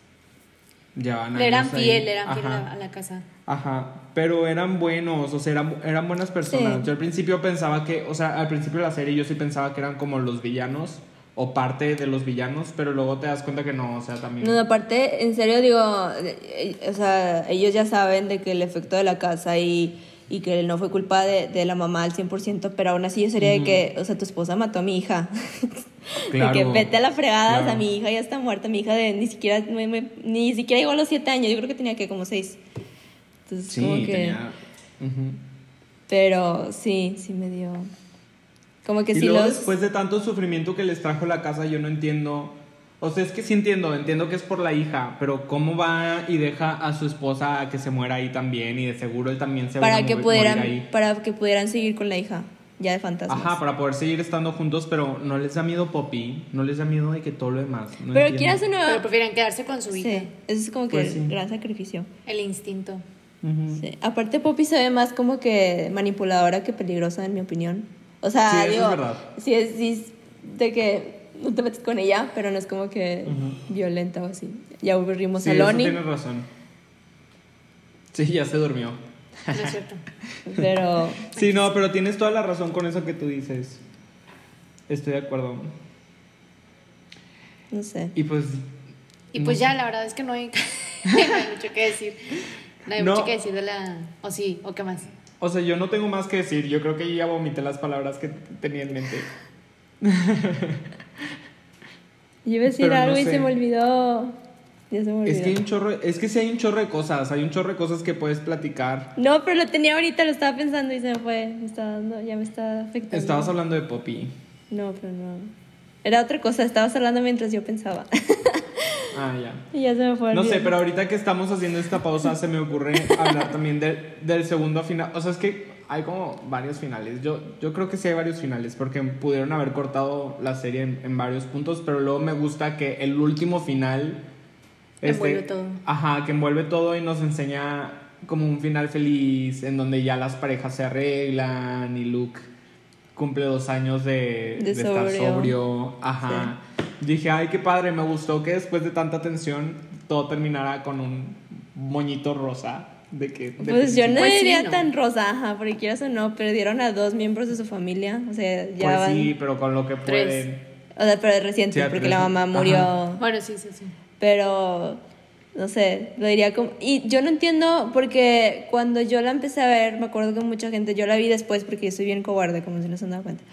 llevaban Le eran fiel, le eran fiel a, a la casa. Ajá, pero eran buenos, o sea, eran, eran buenas personas. Sí. Yo al principio pensaba que, o sea, al principio de la serie yo sí pensaba que eran como los villanos o parte de los villanos, pero luego te das cuenta que no, o sea, también... No, aparte, en serio digo, eh, o sea, ellos ya saben de que el efecto de la casa y, y que no fue culpa de, de la mamá al 100%, pero aún así yo sería de que, o sea, tu esposa mató a mi hija. Claro, de que vete a la fregada, o sea, claro. mi hija ya está muerta, mi hija de ni siquiera, me- me- ni siquiera llegó a los 7 años, yo creo que tenía que como 6. Entonces, Sí, como que... tenía... Ujú. Pero sí, sí me dio... Como que y sí luego los... después de tanto sufrimiento que les trajo la casa, yo no entiendo... O sea, es que sí entiendo, entiendo que es por la hija, pero ¿cómo va y deja a su esposa a que se muera ahí también? Y de seguro él también se va a para que morir pudieran ahí. para que pudieran seguir con la hija ya de fantasmas. Ajá, para poder seguir estando juntos, pero no les da miedo Poppy, no les da miedo de que todo lo demás. No Pero quieras o no, Pero prefieren quedarse con su hija. Sí, eso es como que Pues sí. el gran sacrificio. El instinto. Sí. Aparte, Poppy se ve más como que manipuladora que peligrosa, en mi opinión. O sea, Sí, eso es verdad. sí es, sí es de que no te metes con ella, pero no es como que violenta o así. Ya aburrimos Sí, a eso Lonnie. tienes razón. Sí, ya se durmió. No es cierto. Pero Sí, no, pero tienes toda la razón con eso que tú dices. Estoy de acuerdo. no sé. Y pues. Y pues ya, la verdad es que no hay, no hay mucho que decir. No hay No. mucho que decir de la. O sí, o qué más. O sea, yo no tengo más que decir. Yo creo que ya vomité las palabras que tenía en mente. Yo iba a decir no algo y sé. se me olvidó. Ya se me olvidó. Es que hay un chorro, es que sí hay un chorro de cosas, hay un chorro de cosas que puedes platicar. No, pero lo tenía ahorita, lo estaba pensando y se me fue. Me estaba dando, ya me está afectando. Estabas hablando de Poppy. No, pero no. Era otra cosa, estabas hablando mientras yo pensaba. Ah, ya. y ya se me fue. No sé, pero ahorita que estamos haciendo esta pausa se me ocurre hablar también del, del segundo final. O sea, es que hay como varios finales. Yo, yo creo que sí hay varios finales porque pudieron haber cortado la serie en, en varios puntos, pero luego me gusta que el último final... este, Envuelve todo. Ajá, que envuelve todo y nos enseña como un final feliz en donde ya las parejas se arreglan y Luke cumple dos años de, De de estar sobrio. sobrio. Ajá. Dije, ay, qué padre, me gustó que después de tanta tensión todo terminara con un moñito rosa. De que, de Pues yo no Pues sí, diría no. tan rosa, ajá, porque quieras o no, perdieron a dos miembros de su familia. O sea, ya Pues van. sí, pero con lo que Tres. pueden. O sea, pero es reciente, Sí, porque tres. la mamá murió. Ajá. Bueno, sí, sí, sí. Pero, no sé, lo diría como... Y yo no entiendo, porque cuando yo la empecé a ver, me acuerdo que mucha gente, yo la vi después porque yo soy bien cobarde, como si no se han dado cuenta.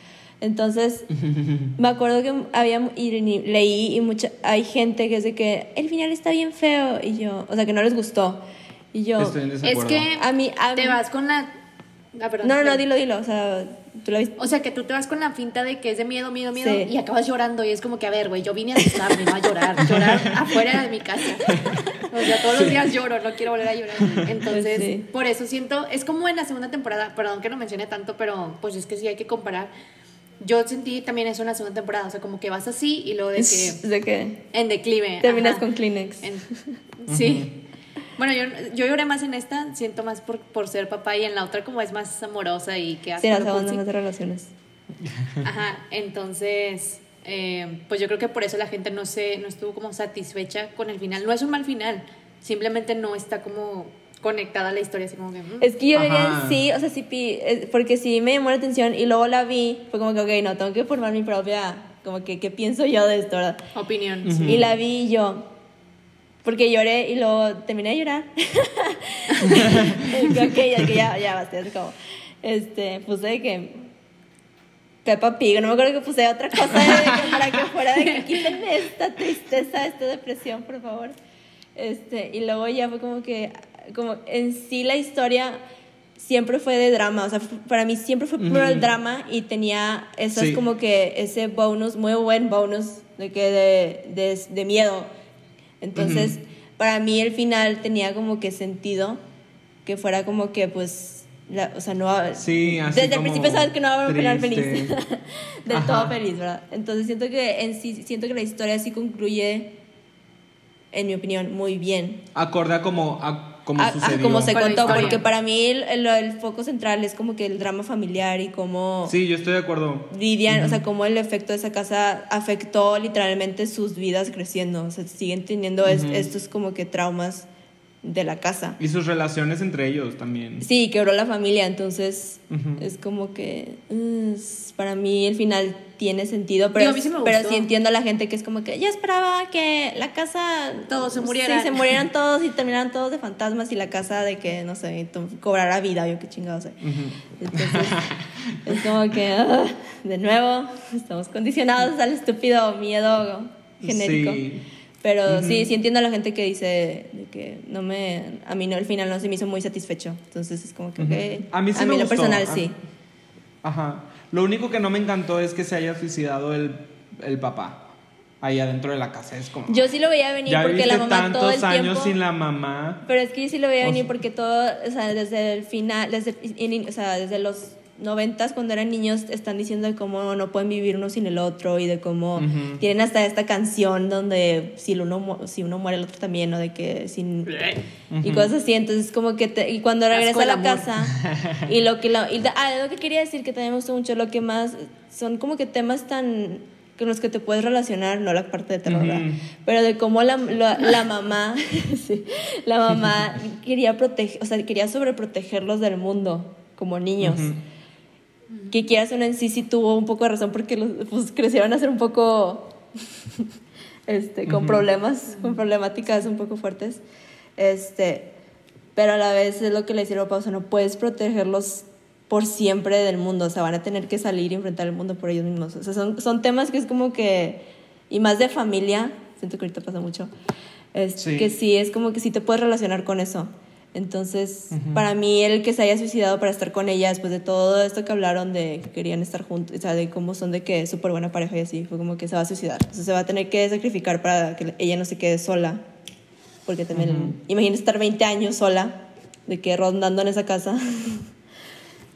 Entonces, me acuerdo que había, y leí, y mucha, hay gente que es de que el final está bien feo, y yo, o sea, que no les gustó. Y yo, Estoy en Es que a mí, a te mí- vas con la. Ah, perdón. no, no, no, dilo, dilo, o sea, tú la viste. O sea, que tú te vas con la finta de que es de miedo, miedo, miedo, Sí. y acabas llorando. Y es como que, a ver, güey, yo vine a asustarme, no a llorar. Llorar afuera de mi casa. O sea, todos los días lloro, no quiero volver a llorar. Entonces, Pues sí. por eso siento, es como en la segunda temporada, perdón que no mencione tanto, pero pues es que sí hay que comparar. Yo sentí también eso en la segunda temporada, o sea, como que vas así y luego de que de que en declive. terminas ajá. con Kleenex. En- sí. Bueno, yo, yo lloré más en esta, siento más por, por ser papá y en la otra como es más amorosa y que hace Sí, segunda cursi. más de relaciones. Ajá, entonces, eh, pues yo creo que por eso la gente no, se, no estuvo como satisfecha con el final. No es un mal final, simplemente no está como conectada a la historia, así como que... mm. Es que yo diría sí, o sea, sí, porque sí me llamó la atención y luego la vi, fue como que, ok, no, tengo que formar mi propia, como que, ¿qué pienso yo de esto, verdad? Opinión. Ujú. sí. Y la vi y yo, porque lloré y luego terminé de llorar. Creo que ya, que ya, ya basta, así como, este, puse que Peppa Pig, no me acuerdo que puse otra cosa de que para que fuera de que quítenme esta tristeza, esta depresión, por favor. Este, y luego ya fue como que, como en sí la historia siempre fue de drama, o sea, para mí siempre fue puro el drama y tenía eso es Sí. como que ese bonus, muy buen bonus de que de, de, de miedo. Entonces, para mí el final tenía como que sentido que fuera como que pues la- o sea, no Sí, así desde el principio sabes que no va a haber un final feliz. Del Ajá. todo feliz, ¿verdad? Entonces siento que en sí, siento que la historia sí concluye, en mi opinión, muy bien. Acorde a como, a como A- a sucedió. como se contó, historia. porque para mí el, el- el foco central es como que el drama familiar y cómo Sí, yo estoy de acuerdo. lidian, o sea, cómo el efecto de esa casa afectó literalmente sus vidas creciendo. O sea, siguen teniendo es- Ujú. estos como que traumas de la casa. Y sus relaciones entre ellos también. Sí, quebró la familia, entonces es como que mm, para mí el final tiene sentido, pero, Digo, a mí sí me pero sí entiendo a la gente que es como que yo esperaba que la casa Todos se murieran. Sí, se murieran todos y terminaran todos de fantasmas y la casa de que no sé, cobrara vida, yo qué chingados sé. Entonces, es como que ah, de nuevo estamos condicionados al estúpido miedo genérico. Sí. Pero sí, sí entiendo a la gente que dice de que no me, a mí no, el final no se me hizo muy satisfecho. Entonces es como que. A mí sí me lo gustó. personal A- sí. Ajá. Lo único que no me encantó es que se haya suicidado el, el papá. Ahí adentro de la casa. Es como. Yo sí lo veía venir ya porque la mamá tantos todo el años tiempo. sin la mamá. Pero es que yo sí lo veía venir porque todo, o sea, desde el final, desde, o sea, desde los noventas cuando eran niños están diciendo de cómo no pueden vivir uno sin el otro y de cómo tienen hasta esta canción donde si el uno si uno muere el otro también o de que sin y cosas así. Entonces como que te- y cuando regresa a la amor. casa y lo que lo, y ah, lo que quería decir que también me gustó mucho lo que más son como que temas tan con los que te puedes relacionar, no la parte de terror, pero de cómo la, la, la mamá, sí, la mamá quería proteger, o sea, quería sobreprotegerlos del mundo como niños. Ujú. Que quieras o no en sí sí tuvo un poco de razón porque los, pues, crecieron a ser un poco este, con Ujú. problemas, con problemáticas un poco fuertes. Este, pero a la vez es lo que le decía papá, o sea, no puedes protegerlos por siempre del mundo, o sea, van a tener que salir y enfrentar el mundo por ellos mismos. O sea, son, son temas que es como que, y más de familia, siento que ahorita pasa mucho, es Sí. que sí, es como que sí te puedes relacionar con eso. Entonces, Ujú. para mí, el que se haya suicidado para estar con ella, después de todo esto que hablaron de que querían estar juntos, o sea, de cómo son de que es súper buena pareja y así, fue como que se va a suicidar. O sea, se va a tener que sacrificar para que ella no se quede sola. Porque también, Ujú. imagínate estar 20 años sola, de que rondando en esa casa.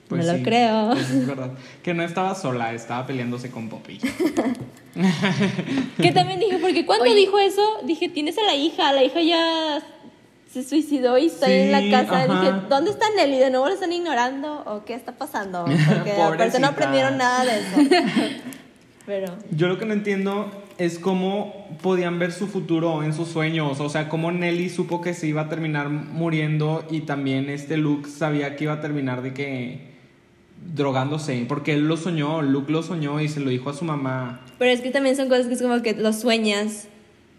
Pues no sí, lo creo. es verdad. Que no estaba sola, estaba peleándose con Poppy. que también dije, porque cuando Oye. dijo eso, dije, tienes a la hija, la hija ya se suicidó y está en la Sí, casa. ajá. Dije, ¿dónde está Nelly? ¿De nuevo lo están ignorando? ¿O qué está pasando? Porque aparte no aprendieron nada de eso. Pero, Yo lo que no entiendo es cómo podían ver su futuro en sus sueños. O sea, cómo Nelly supo que se iba a terminar muriendo y también este Luke sabía que iba a terminar de que drogándose. Porque él lo soñó, Luke lo soñó y se lo dijo a su mamá. pero es que también son cosas que es como que los sueñas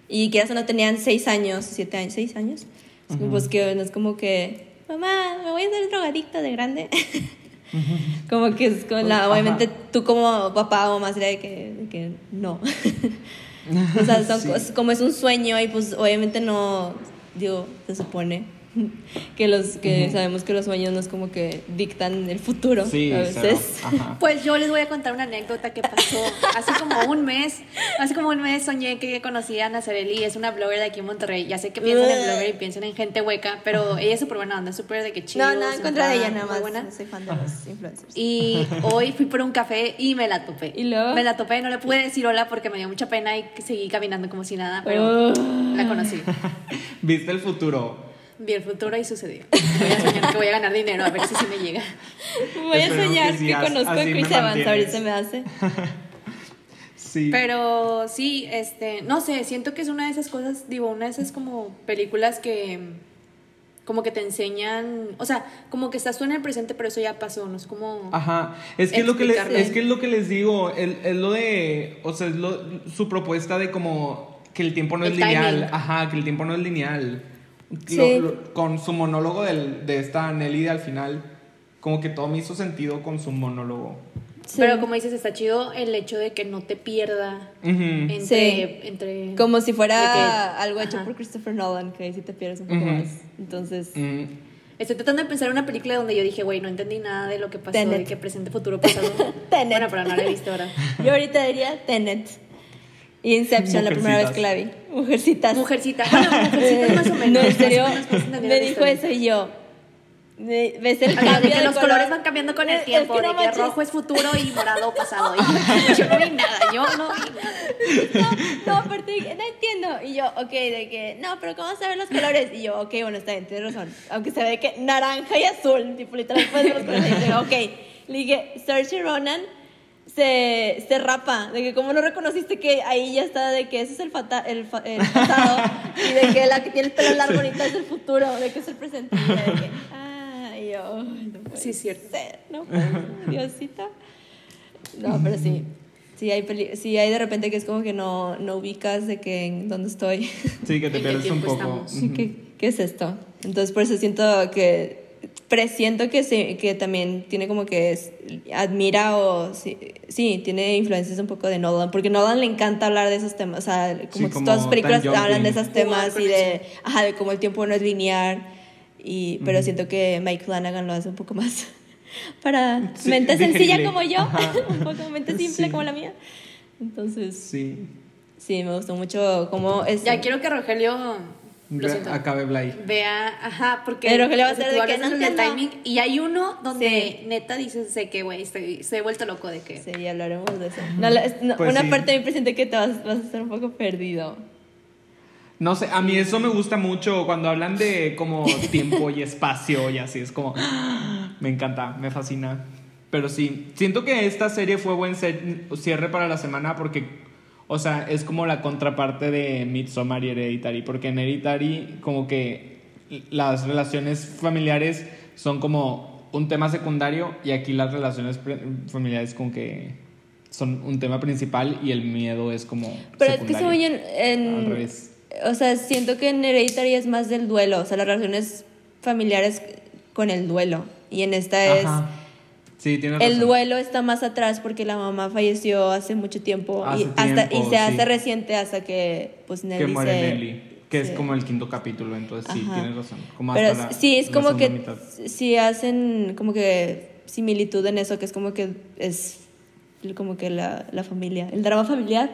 y que ya no tenían seis años, siete años, seis años. Es como, Pues que no es como que, mamá, me voy a hacer drogadicta de grande. como que es con la, Ajá. obviamente tú como papá o mamá sería de que, de que no. o sea, son Sí. como es un sueño y pues obviamente no, digo, se supone que los que Ujú. sabemos que los sueños no es como que dictan el futuro Sí, a veces. Pues yo les voy a contar una anécdota que pasó hace como un mes. Hace como un mes soñé que conocí a Ana Zarelli, es una blogger de aquí en Monterrey. Ya sé que piensan en blogger y piensan en gente hueca, pero ella es súper buena onda, es súper de que chido. No, nada en contra de ella, nada más. buena. No soy fan de los influencers. Y hoy fui por un café y me la topé. ¿Y luego? Me la topé, no le pude decir hola porque me dio mucha pena y seguí caminando como si nada, pero Oh. la conocí. Viste el futuro. Vi el futuro y sucedió. Voy a soñar que voy a ganar dinero, a ver si sí me llega. Voy a soñar que sí, conozco a Chris Evans, ahorita me hace. Sí. Pero sí, este, no sé, siento que es una de esas cosas, digo, una de esas como películas que como que te enseñan, o sea, como que estás tú en el presente, pero eso ya pasó, no es como Ajá, es que, es lo que, les, es que es lo que les digo, el- es lo de, o sea, es lo- su propuesta de como que el tiempo no El es lineal, ajá, que el tiempo no es lineal. Sí. Lo- lo- con su monólogo del- de esta Nelly de al final, como que todo me hizo sentido con su monólogo. Pero como dices, está chido el hecho de que no te pierda entre, Sí. entre Como si fuera que- algo hecho ajá. por Christopher Nolan, que ahí sí te pierdes un poco más. Entonces, Estoy tratando de pensar en una película donde yo dije, güey, no entendí nada de lo que pasó, Tenet. de que presente, futuro, pasado. Tenet. Bueno, pero no la he visto ahora. yo ahorita diría Tenet. Y Inception, la primera vez que la vi. Mujercitas. Mujercita. Bueno, Mujercita más o menos. No, en serio, me dijo eso y yo. ¿Ves el Ajá, de cambio que de los color? colores van cambiando con Es- el es tiempo, que de no que manches. rojo es futuro y morado pasado. Y yo no vi nada, yo no vi nada. No, aparte no entiendo. Y yo, ok, de que, no, pero ¿cómo se ven los colores? Y yo, ok, bueno, está bien, tienes razón. Aunque se ve que naranja y azul, tipo, literal, puedes ver los colores. Y yo, ok. Le dije, Saoirse Ronan se, se rapa. De que, como no reconociste que ahí ya está, de que ese es el, fata- el, fa- el pasado. y de que la que tiene el pelo largo ahorita es el futuro, de que es el presente. De que, ah, y yo, "Ay, no puede Sí, es cierto. ser, no puede ser, Diosito. No, pero sí. Sí hay, peli- sí hay de repente que es como que no, no ubicas de que en dónde estoy. Sí, que te ¿En qué pierdes un poco. Sí, Ujú. ¿qué, qué es esto? Entonces por eso siento que presiento que sí, que también tiene como que es- admira o sí, sí, tiene influencias un poco de Nolan, porque Nolan le encanta hablar de esos temas, o sea, como Sí, que como todas sus películas hablan de esos temas y de, ajá, de cómo el tiempo no es lineal y pero Ujú. siento que Mike Flanagan lo hace un poco más para Sí, mente sencilla digerible. como yo, un poco mente simple Sí. como la mía. Entonces, Sí. sí, me gustó mucho cómo es Ya quiero que Rogelio, lo Ve- siento, Acabe Blay. vea, ajá, porque Pero Rogelio va a tú de que no entiendo. timing y hay uno donde Sí. neta dices de que, güey, estoy, estoy vuelto loco de que... Sí, ya hablaremos de eso. No, no, Pues una sí. parte de mí presente que te vas, vas a estar un poco perdido. No sé, a mí eso me gusta mucho cuando hablan de como tiempo y espacio y así, es como, me encanta, me fascina. Pero sí, siento que esta serie fue buen se- cierre para la semana porque O sea, es como la contraparte de Midsommar y Hereditary, porque en Hereditary como que las relaciones familiares son como un tema secundario y aquí las relaciones familiares como que son un tema principal y el miedo es como Pero es que según yo, en, Al revés. o sea, siento que en Hereditary es más del duelo, o sea, las relaciones familiares con el duelo. Y en esta es, Ajá. Sí, tienes el razón. duelo está más atrás porque la mamá falleció hace mucho tiempo, Hace y, hasta, y tiempo, se hace sí. reciente hasta que pues Nelly que muere se- Nelly, que sí. es como el quinto capítulo, entonces sí, Ajá. tienes razón. Como Pero hasta la- sí, es como que mitad. sí hacen como que similitud en eso, que es como que es como que la, la familia, el drama familiar,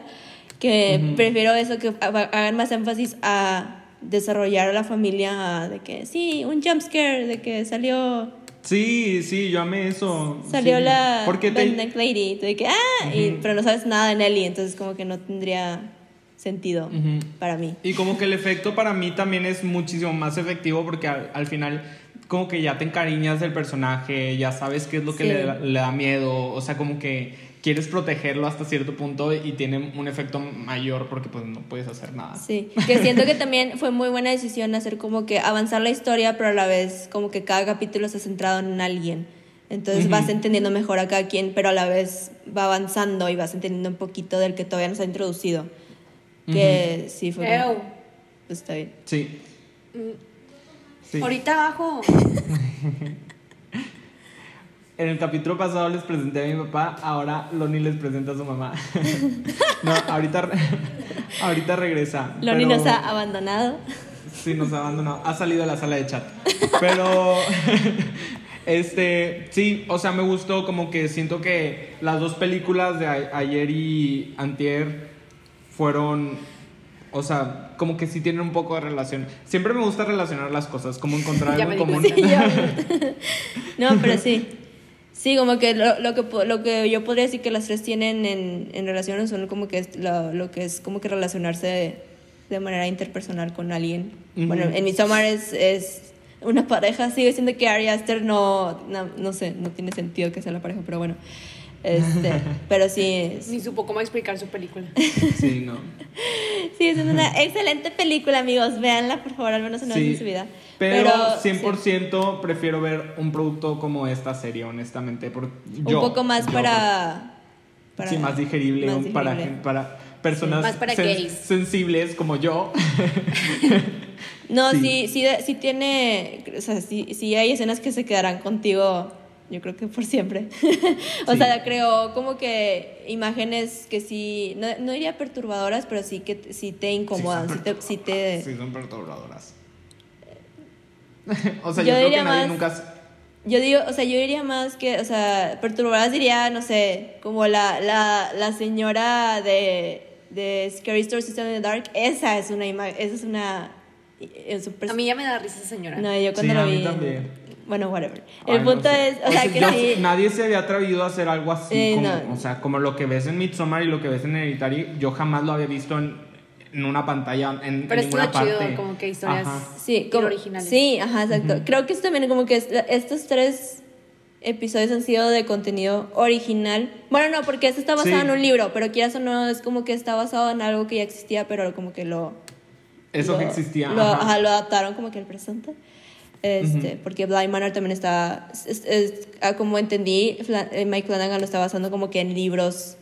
que Ujú. prefiero eso, que ha- hagan más énfasis a desarrollar a la familia, de que sí, un jump scare, de que salió Sí, sí, yo amé eso. salió sí. la Porque te- Lady, de que ah, y- pero no sabes nada de Nelly, entonces como que no tendría sentido para mí. Y como que el efecto para mí también es muchísimo más efectivo porque al, al final como que ya te encariñas del personaje, ya sabes qué es lo que Sí. le, da- le da miedo, o sea, como que quieres protegerlo hasta cierto punto y tiene un efecto mayor porque pues no puedes hacer nada. Sí, que siento que también fue muy buena decisión hacer como que avanzar la historia, pero a la vez como que cada capítulo está centrado en alguien. Entonces Ujú. vas entendiendo mejor a cada quien, pero a la vez va avanzando y vas entendiendo un poquito del que todavía no se ha introducido. Que sí fue... Ew. Pues está bien. Sí. Sí. Ahorita abajo. En el capítulo pasado les presenté a mi papá, ahora Loni les presenta a su mamá. no, ahorita, ahorita regresa. Loni pero- nos ha abandonado. Sí, nos ha abandonado. Ha salido de la sala de chat. Pero, este, sí, o sea, me gustó como que siento que las dos películas de a- ayer y antier fueron, o sea, como que sí tienen un poco de relación. Siempre me gusta relacionar las cosas, como encontrar algo en común. No, pero sí. Sí, como que lo, lo que lo que yo podría decir que las tres tienen en, en relaciones son como que es lo, lo que es como que relacionarse de, de manera interpersonal con alguien. Bueno, en Midsommar es, es una pareja, sigue siendo que Ari Aster no, no, no sé, no tiene sentido que sea la pareja, pero bueno. Este, pero sí, es- Ni supo cómo explicar su película. Sí, no. sí, es una excelente película, amigos. Véanla, por favor, al menos una vez Sí, en su vida. Pero, sí. 100% prefiero ver un producto como esta serie, honestamente. Porque un yo- poco más yo- para, para- sí, más digerible, más un- Para, para personas Más para sen- gays. sensibles como yo. No, Sí. sí, sí, sí, tiene, o sea, sí, sí hay escenas que se quedarán contigo, yo creo que por siempre. o Sí. sea, creo como que imágenes que sí, no, no diría perturbadoras, pero sí que sí te incomodan, sí, son te, sí te... Sí, son perturbadoras. o sea, Yo yo, creo diría que nadie más- nunca... Yo digo, o sea, yo diría más que, o sea, perturbadoras diría, no sé, como la, la, la señora de, de Scary Stories to Tell in the Dark, esa es una imagen, esa es una... es un pers- A mí ya me da risa esa señora. No, yo cuando Sí, lo a mí vi... también. Bueno, whatever. Ay, El no punto sé. es, o sea, que yo- sí... Nadie se había atrevido a hacer algo así, Eh, como, no. o sea, como lo que ves en Midsommar y lo que ves en Hereditary, yo jamás lo había visto en, en una pantalla, en, Pero en estuvo ninguna parte. chido, como que historias Ajá. Sí, como, originales. Sí, ajá, exacto. Creo que es también como que es- estos tres episodios han sido de contenido original. Bueno, no, porque este está basado Sí. en un libro, pero quieras o no, es como que está basado en algo que ya existía, pero como que lo... Eso lo- que existía. Lo, ajá. ajá, lo adaptaron como que al presente. Este, Porque Blind Manor también está, es- es- ah, como entendí, eh, Mike Flanagan lo está basando como que en libros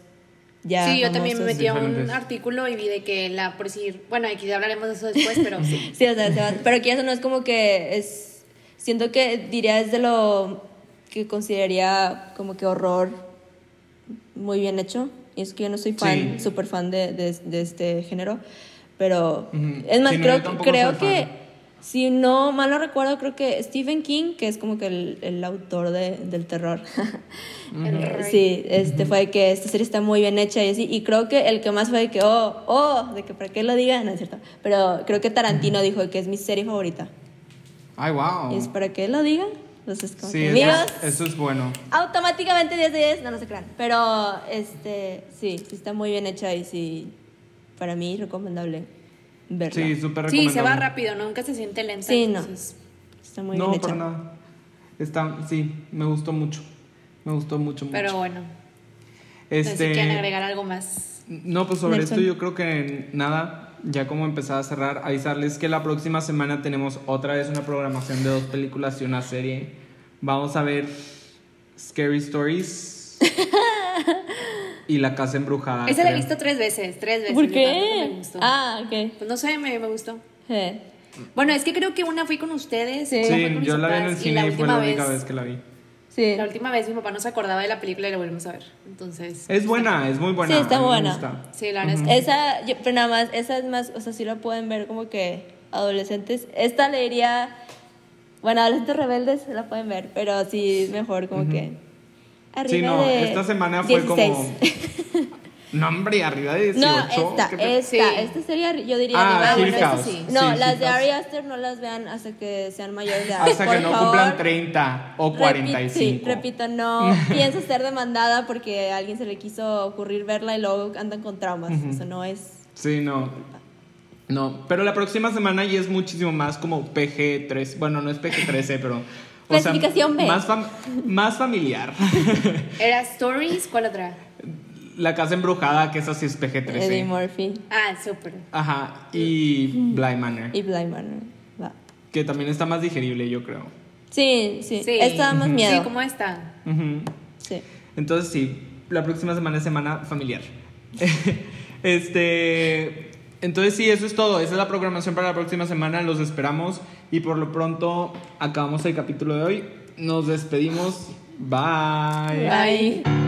ya Sí, yo también me famosos. metí a un artículo y vi de que la, por decir, bueno, aquí hablaremos de eso después, pero sí. Sí, o sea, se va- pero que eso no es como que es. Siento que diría es de lo que consideraría como que horror muy bien hecho. Y es que yo no soy fan, Sí. súper fan de, de, de este género. Pero. Ujú. Es más, Sí, no, creo, tampoco creo que. fan. Si no mal no recuerdo, creo que Stephen King, que es como que el, el autor de, del terror. El rey. Sí, este fue de que esta serie está muy bien hecha y así. Y creo que el que más fue de que, oh, oh, de que para qué lo diga, no es cierto. Pero creo que Tarantino dijo que es mi serie favorita. Ay, wow. Y es para que lo diga. Entonces, como Sí, que, eso, amigos, eso es bueno. automáticamente 10 de 10, no, no se crean. Pero, este, sí, sí está muy bien hecha y sí, para mí recomendable verla. Sí, súper Sí, se va rápido, nunca se siente lenta. Sí, no. entonces- Está muy no, bien hecha. para nada. Está, sí, me gustó mucho. Me gustó mucho, mucho. Pero bueno. No sé si Este, quieren agregar algo más. No, pues sobre Nelson. esto yo creo que nada, ya como empezar a cerrar, avisarles que la próxima semana tenemos otra vez una programación de dos películas y una serie. Vamos a ver Scary Stories y La Casa Embrujada. Esa la he creo. visto tres veces, tres veces. ¿Por qué? me gustó. Ah, ok. Pues no sé, me, me gustó. Eh, Bueno, es que creo que una fui con ustedes. Sí. Sí, con mis yo la vi en el papás, y cine y, fue última la única vez que la vi. Sí. La última vez mi papá no se acordaba de la película y la volvimos a ver. Entonces. Es buena, es muy buena. Sí, está a mí me buena. gusta. Sí, la verdad es que. Esa, yo- pero nada más, esa es más, o sea, sí la pueden ver como que adolescentes. Esta le diría, bueno, adolescentes rebeldes la pueden ver, pero sí mejor como que arriba Sí, no, de esta semana fue 16. como... No, hombre, arriba de 18. No, esta, ¿qué te- esta, Sí. esta sería, yo diría Ah, arriba Hill de- House. sí. No, Sí, las Hill de. Ari Aster no las vean hasta que sean mayores de edad. Hasta por que no favor. cumplan 30 o Repi- 45. sí, repito, no pienso ser demandada porque a alguien se le quiso ocurrir verla y luego andan con traumas. Eso no es. Sí, no. No, pero la próxima semana ya es muchísimo más como PG-13. Bueno, no es PG-13, pero... Clasificación B. Más, fam- más familiar. ¿Era Stories? ¿Cuál otra? La casa embrujada, que esa sí es Eddie PG-13. Murphy Ah, súper. Ajá, y Blind Manor, y Blind Manor. Va. que también está más digerible, yo creo. Sí, sí, Sí. Esta da más miedo. Sí, ¿cómo está? Ujú. Sí. Entonces sí, la próxima semana es semana familiar. este, entonces sí, eso es todo. Esa es la programación para la próxima semana. Los esperamos y por lo pronto acabamos el capítulo de hoy. Nos despedimos. Bye. Bye.